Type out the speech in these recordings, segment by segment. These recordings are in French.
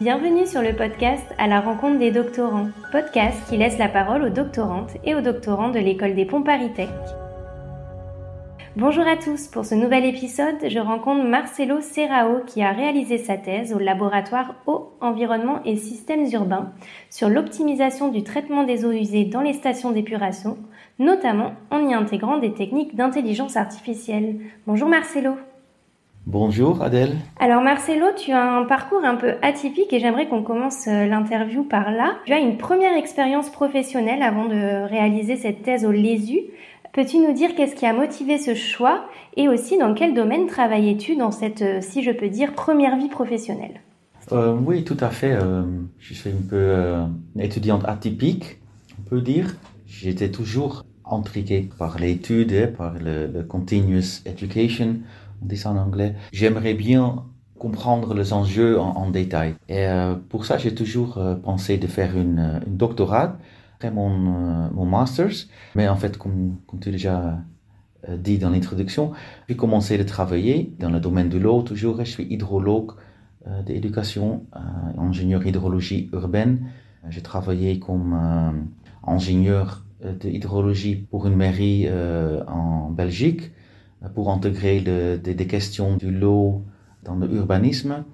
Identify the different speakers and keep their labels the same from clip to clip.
Speaker 1: Bienvenue sur le podcast À la rencontre des doctorants, podcast qui laisse la parole aux doctorantes et aux doctorants de l'école des ponts Paris Bonjour à tous, pour ce nouvel épisode, je rencontre Marcelo Serrao qui a réalisé sa thèse au laboratoire Eau, Environnement et Systèmes Urbains sur l'optimisation du traitement des eaux usées dans les stations d'épuration, notamment en y intégrant des techniques d'intelligence artificielle. Bonjour Marcelo.
Speaker 2: Bonjour Adèle.
Speaker 1: Alors Marcelo, tu as un parcours un peu atypique et j'aimerais qu'on commence euh, l'interview par là. Tu as une première expérience professionnelle avant de réaliser cette thèse au LESU. Peux-tu nous dire qu'est-ce qui a motivé ce choix et aussi dans quel domaine travaillais-tu dans cette, euh, si je peux dire, première vie professionnelle?
Speaker 2: Euh, Oui, tout à fait. je suis un peu étudiante atypique, on peut dire. J'étais toujours intrigué par l'étude, par le, le continuous education on dit ça en anglais. J'aimerais bien comprendre les enjeux en, détail. Et euh, pour ça, j'ai toujours euh, pensé de faire une, euh, une doctorat après mon, mon master's. Mais en fait, comme, tu as déjà dit dans l'introduction, j'ai commencé à travailler dans le domaine de l'eau toujours. Je suis hydrologue d'éducation, ingénieur hydrologie urbaine. J'ai travaillé comme ingénieur de hydrologie pour une mairie en Belgique pour intégrer des questions du l'eau dans l'urbanisme.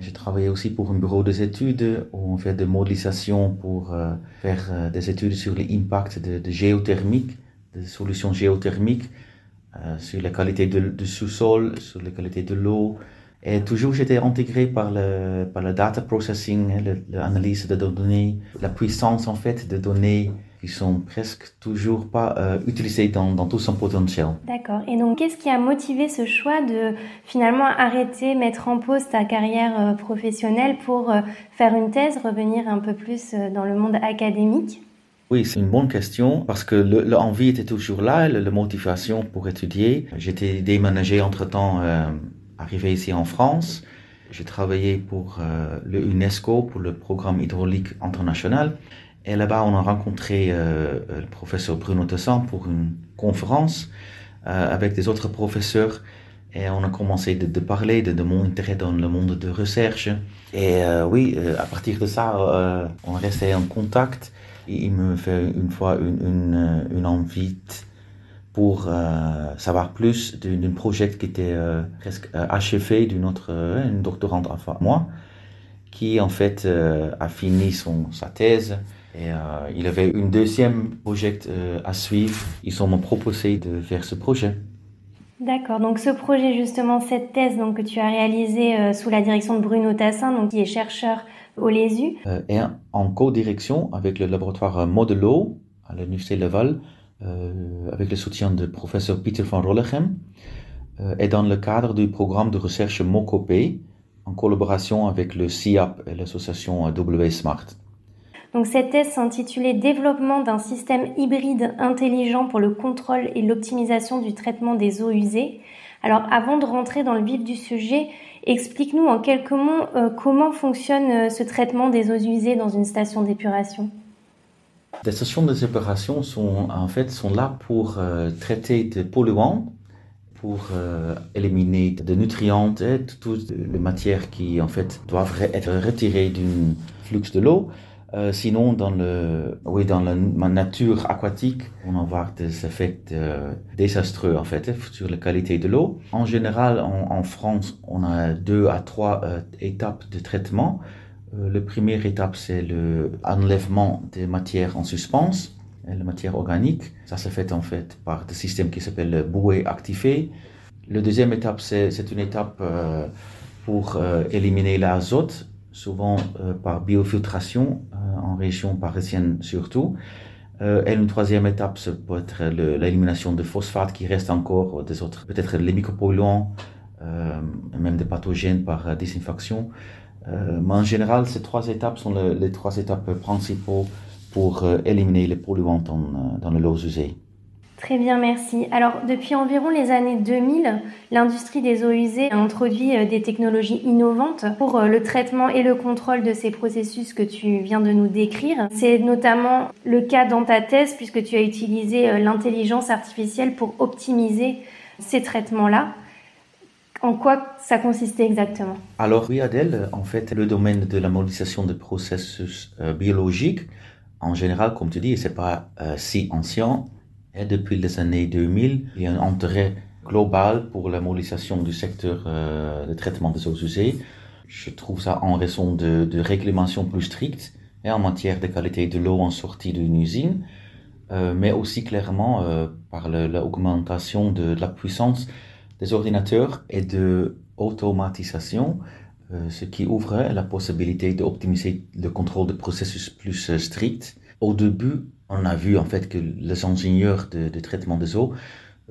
Speaker 2: J'ai travaillé aussi pour un bureau des études où on fait des modélisations pour euh, faire euh, des études sur l'impact de, de, géothermique, des solutions géothermiques, euh, sur la qualité du sous-sol, sur la qualité de l'eau. Et toujours j'étais intégré par le, par le data processing, l'analyse de données, la puissance en fait de données qui sont presque toujours pas euh, utilisés dans, dans, tout son potentiel.
Speaker 1: D'accord. Et donc, qu'est-ce qui a motivé ce choix de finalement arrêter, mettre en pause ta carrière euh, professionnelle pour euh, faire une thèse, revenir un peu plus dans le monde académique?
Speaker 2: Oui, c'est une bonne question parce que l'envie était toujours là, la, motivation pour étudier. J'étais déménagé entre-temps, arrivé ici en France. J'ai travaillé pour le UNESCO, pour le programme hydraulique international. Et là-bas, on a rencontré euh, le professeur Bruno Tessan pour une conférence euh, avec des autres professeurs. Et on a commencé de, parler de, mon intérêt dans le monde de recherche. Et euh, oui, à partir de ça, on restait en contact. il me fait une fois une, une, invite pour savoir plus d'un projet qui était presque achevé d'une autre doctorante enfin moi, qui en fait a fini son, sa thèse et euh, il avait une deuxième projet euh, à suivre. Ils m'ont proposé de faire ce projet.
Speaker 1: D'accord. Donc ce projet justement, cette thèse donc que tu as réalisée euh, sous la direction de Bruno Tassin, donc qui est chercheur au LESU.
Speaker 2: et en co-direction avec le laboratoire Modelo à l'université Laval, avec le soutien du professeur Peter van Rollechem, et dans le cadre du programme de recherche MOCOPE, en collaboration avec le CIAP et l'association W Smart.
Speaker 1: Donc cette thèse s'intitulait Développement d'un système hybride intelligent pour le contrôle et l'optimisation du traitement des eaux usées. Alors avant de rentrer dans le vif du sujet, explique-nous en quelques mots euh, comment fonctionne euh, ce traitement des eaux usées dans une station d'épuration?
Speaker 2: Les stations d'épuration sont en fait sont là pour euh, traiter des polluants, pour éliminer des nutriments et toutes les matières qui en fait doivent être retirées d'un flux de l'eau euh, sinon, dans, le, oui, dans la, nature aquatique, on va voir des effets euh, désastreux en fait sur la qualité de l'eau. En général, en, France, on a deux à trois euh, étapes de traitement. la première étape, c'est l'enlèvement des matières en suspens, les matières organiques. Ça se fait en fait par des systèmes qui s'appellent bouée activée. La deuxième étape, c'est une étape pour éliminer l'azote souvent euh, par biofiltration euh, en région parisienne surtout. Euh, et une troisième étape, ça peut être l'élimination de phosphate qui reste encore des autres, peut-être les micropolluants, même des pathogènes par désinfection. mais en général, ces trois étapes sont les trois étapes principaux pour éliminer les polluants dans, dans le lot usé.
Speaker 1: Très bien, merci. Alors, depuis environ les années 2000, l'industrie des eaux usées a introduit euh, des technologies innovantes pour euh, le traitement et le contrôle de ces processus que tu viens de nous décrire. C'est notamment le cas dans ta thèse puisque tu as utilisé euh, l'intelligence artificielle pour optimiser ces traitements-là. En quoi ça consistait exactement?
Speaker 2: Alors oui, Adèle, en fait, le domaine de la modélisation de processus biologiques, en général, comme tu dis, c'est pas si ancien. Et depuis les années 2000, il y a un intérêt global pour la modélisation du secteur euh, de traitement des eaux usées. Je trouve ça en raison de, de plus strictes et en matière de qualité de l'eau en sortie d'une usine, euh, mais aussi clairement euh, par l'augmentation de, de, la puissance des ordinateurs et de automatisation, ce qui ouvre la possibilité d'optimiser le contrôle de processus plus strict. Au début, on a vu en fait que les ingénieurs de, traitement des eaux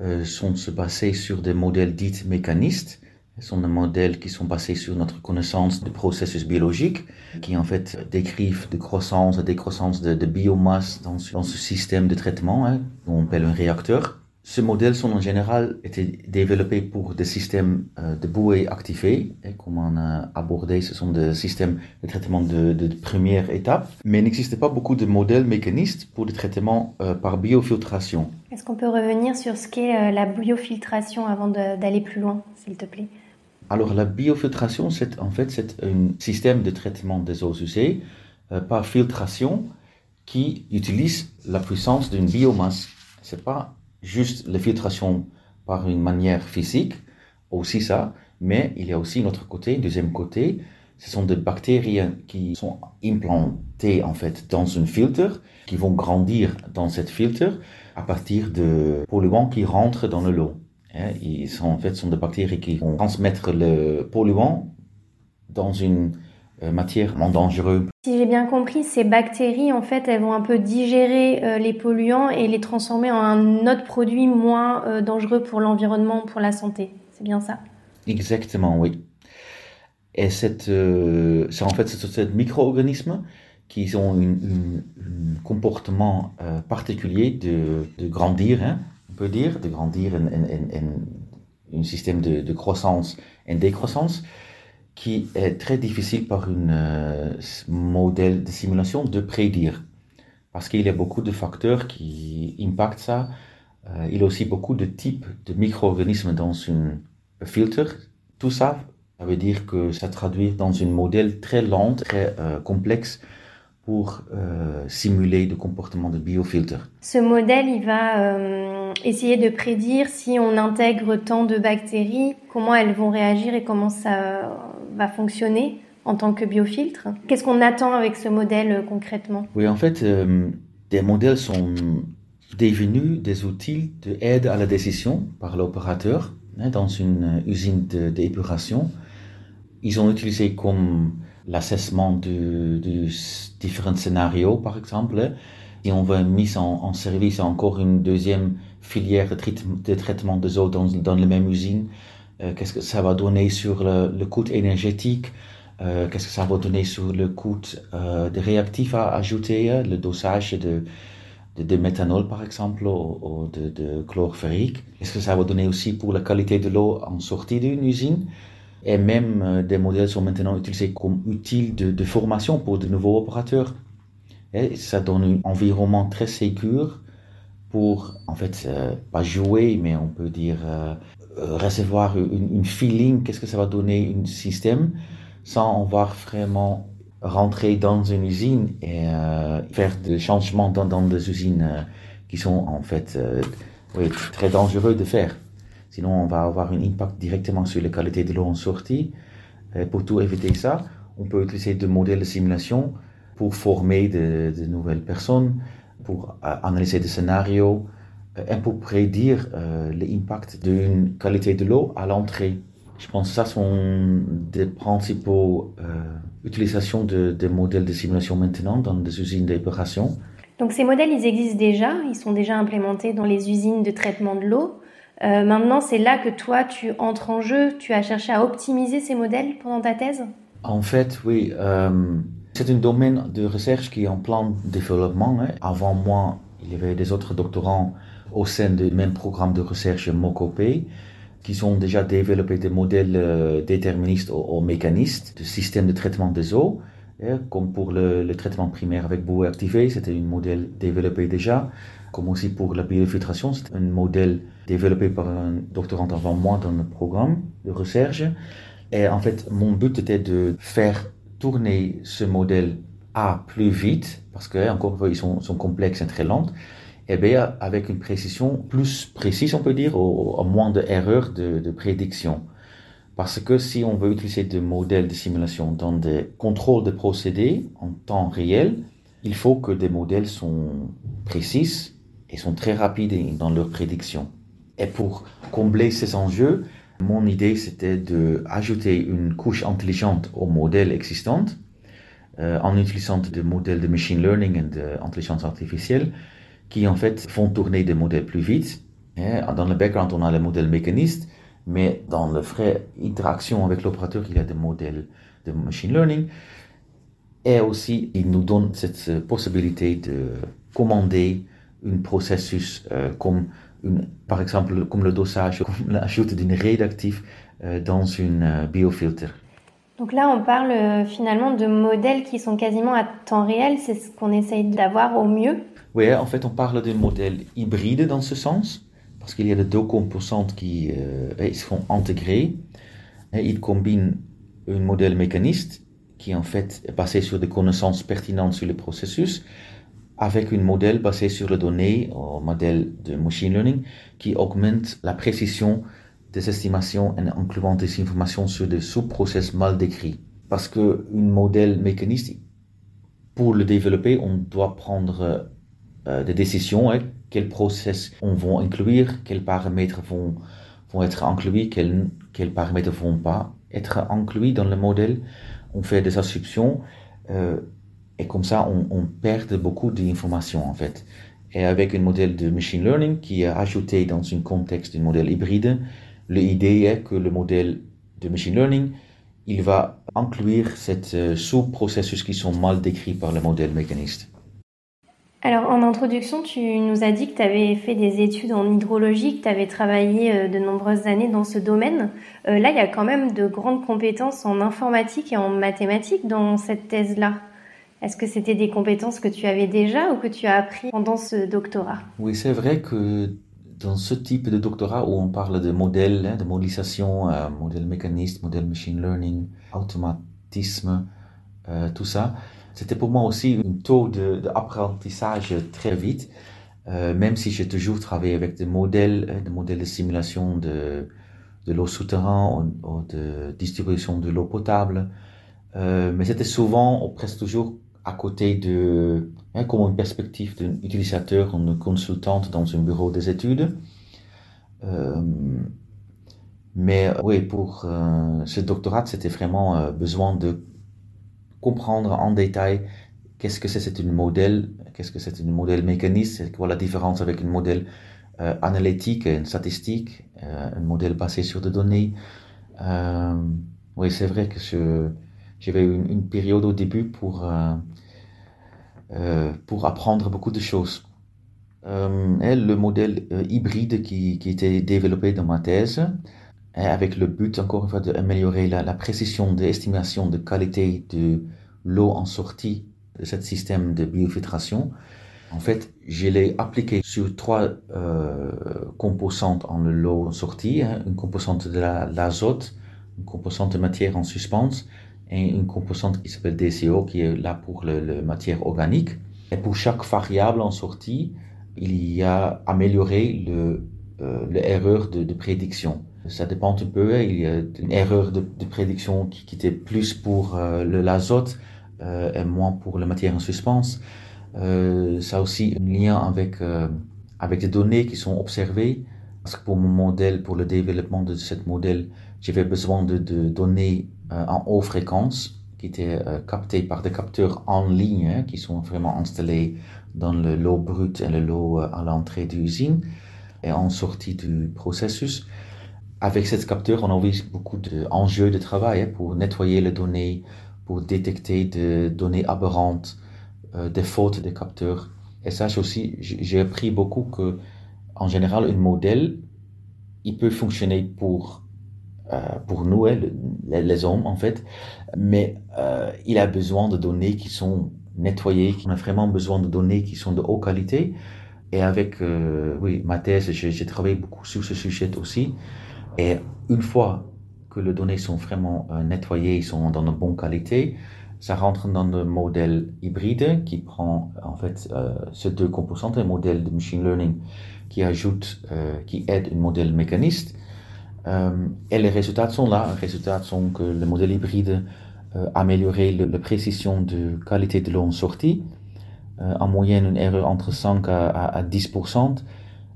Speaker 2: euh, sont se baser sur des modèles dits mécanistes. Ce sont des modèles qui sont basés sur notre connaissance de processus biologiques, qui en fait décrivent de croissance et décroissance de, de biomasse dans, dans, ce système de traitement, hein, qu'on appelle un réacteur. Ces modèles sont en général été développés pour des systèmes euh, de bouée activés, et comme on a abordé, ce sont des systèmes de traitement de, première étape, mais il n'existe pas beaucoup de modèles mécanistes pour le traitement euh, par biofiltration.
Speaker 1: Est-ce qu'on peut revenir sur ce qu'est euh, la biofiltration avant d'aller plus loin, s'il te plaît?
Speaker 2: Alors la biofiltration, c'est en fait c'est un système de traitement des eaux usées euh, par filtration qui utilise la puissance d'une biomasse. C'est pas juste la filtration par une manière physique, aussi ça, mais il y a aussi notre côté, deuxième côté, ce sont des bactéries qui sont implantées en fait dans un filtre, qui vont grandir dans cette filtre à partir de polluants qui rentrent dans le lot. Ils sont en fait sont des bactéries qui vont transmettre le polluant dans une euh, matière non dangereuse.
Speaker 1: Si j'ai bien compris, ces bactéries, en fait, elles vont un peu digérer euh, les polluants et les transformer en un autre produit moins euh, dangereux pour l'environnement, pour la santé. C'est bien ça?
Speaker 2: Exactement, oui. Et c'est euh, en fait ces micro-organismes qui ont un comportement euh, particulier de, de grandir, hein, on peut dire, de grandir en, en, en, un système de, de, croissance et décroissance qui est très difficile par un euh, modèle de simulation de prédire. Parce qu'il y a beaucoup de facteurs qui impactent ça. Euh, il y a aussi beaucoup de types de micro-organismes dans un filtre. Tout ça, ça veut dire que ça traduit dans un modèle très lent, très euh, complexe pour simuler le comportement de biofiltre.
Speaker 1: Ce modèle, il va essayer de prédire si on intègre tant de bactéries, comment elles vont réagir et comment ça va fonctionner en tant que biofiltre? Qu'est-ce qu'on attend avec ce modèle euh, concrètement?
Speaker 2: Oui, en fait, euh, des modèles sont devenus des outils d'aide à la décision par l'opérateur hein, dans une usine d'épuration. Ils ont utilisé comme l'assessment de, différents scénarios, par exemple. Si on veut mise en, service encore une deuxième filière de, traitement, de traitement des eaux dans, dans la même usine, euh, qu'est-ce que ça va donner sur le, coût énergétique, euh, qu'est-ce que ça va donner sur le coût euh, des réactifs à ajouter, le dosage de, de, méthanol par exemple, ou, de, de chlore ferrique, qu'est-ce que ça va donner aussi pour la qualité de l'eau en sortie d'une usine? Et même euh, des modèles sont maintenant utilisés comme outils de, formation pour de nouveaux opérateurs. Ça donne un environnement très sécur pour, en fait, euh, pas jouer, mais on peut dire euh, recevoir une, feeling, qu'est-ce que ça va donner un système, sans avoir vraiment rentrer dans une usine et euh, faire des changements dans, des usines euh, qui sont en fait très dangereux de faire. Sinon, on va avoir un impact directement sur la qualité de l'eau en sortie. Pour tout éviter ça, on peut utiliser des modèles de simulation pour former de, de nouvelles personnes, pour euh, analyser des scénarios euh, et pour prédire euh, l'impact d'une qualité de l'eau à l'entrée. Je pense que ça sont des principaux utilisations de, de, modèles de simulation maintenant dans des usines d'épuration.
Speaker 1: Donc ces modèles, ils existent déjà, ils sont déjà implémentés dans les usines de traitement de l'eau. Euh, maintenant, c'est là que toi, tu entres en jeu, tu as cherché à optimiser ces modèles pendant ta thèse?
Speaker 2: En fait, oui. Euh, c'est un domaine de recherche qui est en plein développement. Hein. Avant moi, il y avait des autres doctorants au sein du même programme de recherche MOCOPE qui ont déjà développé des modèles euh, déterministes ou, mécanistes de systèmes de traitement des eaux. Et comme pour le, le, traitement primaire avec bouée activée, c'était un modèle développé déjà comme aussi pour la biofiltration. C'est un modèle développé par un doctorant avant moi dans le programme de recherche. Et en fait, mon but était de faire tourner ce modèle A plus vite, parce que, encore ils sont, complexes et très lents, et bien avec une précision plus précise, on peut dire, au, moins d'erreurs de, de prédiction. Parce que si on veut utiliser des modèles de simulation dans des contrôles de procédés en temps réel, il faut que des modèles sont précis et sont très rapides dans leur prédiction. Et pour combler ces enjeux, mon idée c'était d'ajouter une couche intelligente aux modèles existants euh, en utilisant des modèles de machine learning et d'intelligence artificielle qui en fait font tourner des modèles plus vite. Dans le background, on a les modèles mécanistes mais dans la vraie interaction avec l'opérateur, il y a des modèles de machine learning. Et aussi, il nous donne cette possibilité de commander un processus euh, comme, une, par exemple, comme le dosage, comme l'ajout d'un réactif euh, dans une euh, biofiltre.
Speaker 1: Donc là, on parle finalement de modèles qui sont quasiment à temps réel. C'est ce qu'on essaye d'avoir au mieux.
Speaker 2: Oui, en fait, on parle d'un modèle hybride dans ce sens parce qu'il y a deux composantes qui euh, sont intégrées. Il combine un modèle mécaniste qui en fait est basé sur des connaissances pertinentes sur le processus avec un modèle basé sur les données, un modèle de machine learning qui augmente la précision des estimations en incluant des informations sur des sous-process mal décrits. Parce qu'un modèle mécaniste, pour le développer, on doit prendre euh, des décisions, hein, quels process on va inclure, quels paramètres vont, vont être inclus, quels, quels paramètres vont pas être inclus dans le modèle. On fait des assumptions euh, et comme ça on, perd beaucoup d'informations en fait. Et avec un modèle de machine learning qui est ajouté dans un contexte d'un modèle hybride, l'idée est que le modèle de machine learning il va inclure ces euh, sous-processus qui sont mal décrits par le modèle mécaniste.
Speaker 1: Alors en introduction, tu nous as dit que tu avais fait des études en hydrologie, que tu avais travaillé euh, de nombreuses années dans ce domaine. Euh, là, il y a quand même de grandes compétences en informatique et en mathématiques dans cette thèse-là. Est-ce que c'était des compétences que tu avais déjà ou que tu as appris pendant ce doctorat?
Speaker 2: Oui, c'est vrai que dans ce type de doctorat où on parle de modèles, hein, de modélisation, euh, modèle mécaniste, modèle machine learning, automatisme, tout ça, c'était pour moi aussi un taux d'apprentissage très vite, euh, même si j'ai toujours travaillé avec des modèles, euh, des modèles de simulation de, de l'eau souterraine ou, de distribution de l'eau potable. Euh, mais c'était souvent, ou presque toujours, à côté de, hein, comme une perspective d'un utilisateur ou d'une consultante dans un bureau des études. Euh, mais oui, pour euh, ce doctorat, c'était vraiment euh, besoin de comprendre en détail qu'est-ce que c'est c'est un modèle, qu'est-ce que c'est un modèle mécaniste, c'est quoi la différence avec un modèle euh, analytique, une statistique, un modèle basé sur des données. Oui, c'est vrai que j'avais une, période au début pour, pour apprendre beaucoup de choses. et le modèle hybride qui, qui était développé dans ma thèse, avec le but, encore une fois, d'améliorer la, la, précision d'estimation de qualité de l'eau en sortie de ce système de biofiltration. En fait, je l'ai appliqué sur trois euh, composantes en l'eau en sortie, hein, une composante de l'azote, une composante de matière en suspens et une composante qui s'appelle DCO qui est là pour la matière organique. Et pour chaque variable en sortie, il y a amélioré le, euh, l'erreur de, prédiction. Ça dépend un peu. Hein. Il y a une erreur de, prédiction qui, était plus pour euh, l'azote euh, et moins pour la matière en suspens. Euh, ça a aussi un lien avec, avec des données qui sont observées. Parce que pour mon modèle, pour le développement de ce modèle, j'avais besoin de, données en haute fréquence qui étaient euh, captées par des capteurs en ligne hein, qui sont vraiment installés dans le lot brut et le lot à l'entrée de l'usine et en sortie du processus. Avec ces capteurs, on a eu beaucoup d'enjeux de travail hein, pour nettoyer les données, pour détecter des données aberrantes, euh, des fautes des capteurs. Et ça aussi, j'ai appris beaucoup que, en général, un modèle, il peut fonctionner pour euh, pour nous, hein, les, hommes en fait, mais euh, il a besoin de données qui sont nettoyées, on a vraiment besoin de données qui sont de haute qualité Et avec oui, ma thèse, j'ai travaillé beaucoup sur ce sujet aussi. Et une fois que les données sont vraiment nettoyées, sont dans de bonne qualité, ça rentre dans le modèle hybride qui prend en fait ces deux composantes, un modèle de machine learning qui ajoute, qui aide un modèle mécaniste euh, et les résultats sont là. Les résultats sont que le modèle hybride euh, améliorait la précision de qualité de l'eau en sortie. Euh, en moyenne, une erreur entre 5 à, à, 10%.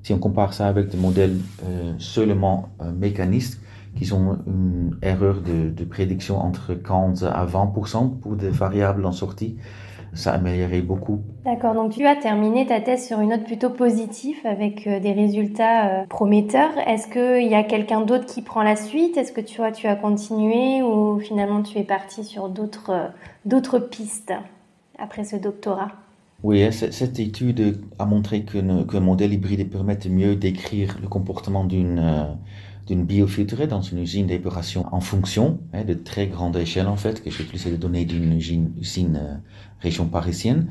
Speaker 2: Si on compare ça avec des modèles euh, seulement mécanistes, qui ont une erreur de prédiction entre 15 à 20% pour des variables en sortie, ça améliorerait beaucoup.
Speaker 1: D'accord, donc tu as terminé ta thèse sur une note plutôt positive avec euh, des résultats euh, prometteurs. Est-ce qu'il y a quelqu'un d'autre qui prend la suite? Est-ce que tu, vois, tu as continué ou finalement tu es parti sur d'autres, euh, pistes après ce doctorat?
Speaker 2: Oui, cette étude a montré qu'un modèle hybride permet de mieux décrire le comportement d'une d'une biofiltrée dans une usine d'épuration en fonction hein, de très grande échelle en fait, que j'ai utilisé les données d'une usine, usine euh, région parisienne.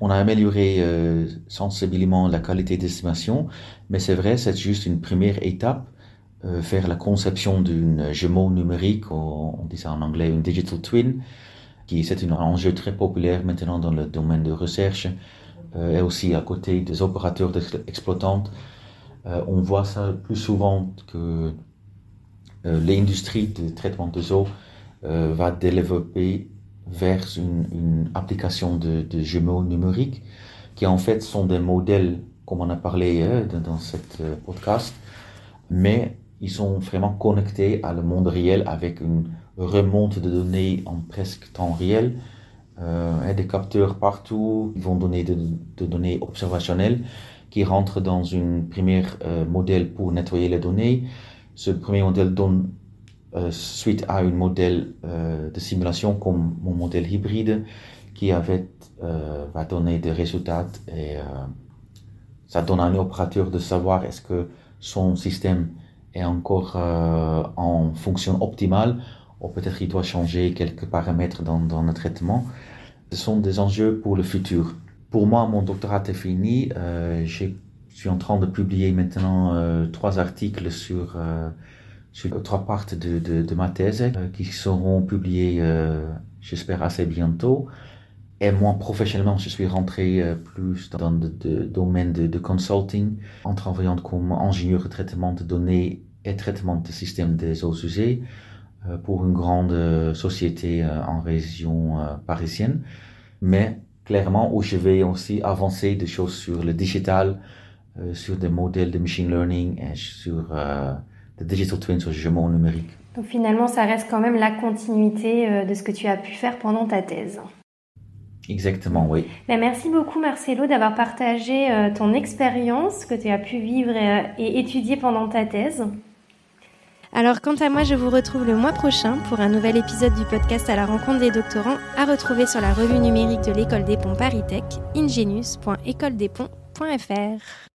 Speaker 2: On a amélioré euh, sensiblement la qualité d'estimation, mais c'est vrai, c'est juste une première étape, euh, faire la conception d'une jumeau numérique, on, dit ça en anglais, une digital twin, qui c'est un enjeu très populaire maintenant dans le domaine de recherche, euh, et aussi à côté des opérateurs exploitants euh, on voit ça plus souvent que euh, l'industrie de traitement des eaux euh, va développer vers une, application de, jumeaux numériques qui en fait sont des modèles, comme on a parlé dans, cette podcast, mais ils sont vraiment connectés à le monde réel avec une remonte de données en presque temps réel, des capteurs partout, ils vont donner des de données observationnelles qui rentre dans une première euh, modèle pour nettoyer les données. Ce premier modèle donne euh, suite à un modèle euh, de simulation comme mon modèle hybride qui avait, va donner des résultats et ça donne à un opérateur de savoir est-ce que son système est encore en fonction optimale ou peut-être il doit changer quelques paramètres dans le traitement. Ce sont des enjeux pour le futur. Pour moi, mon doctorat est fini. Euh, je suis en train de publier maintenant euh, trois articles sur, euh, sur trois parties de, de, de ma thèse qui seront publiés, euh, j'espère, assez bientôt. Et moi, professionnellement, je suis rentré plus dans le domaine de, consulting en travaillant comme ingénieur de traitement de données et traitement de systèmes des eaux usées pour une grande société en région parisienne. Mais clairement où je vais aussi avancer des choses sur le digital, euh, sur des modèles de machine learning et sur euh, des digital twins, sur le jumeau numérique.
Speaker 1: Donc finalement, ça reste quand même la continuité euh, de ce que tu as pu faire pendant ta thèse.
Speaker 2: Exactement, oui.
Speaker 1: Ben, merci beaucoup Marcelo d'avoir partagé euh, ton expérience que tu as pu vivre et étudier pendant ta thèse. Alors quant à moi, je vous retrouve le mois prochain pour un nouvel épisode du podcast à la rencontre des doctorants à retrouver sur la revue numérique de l'école des ponts Paris Tech, ingenius.écoledesponts.fr.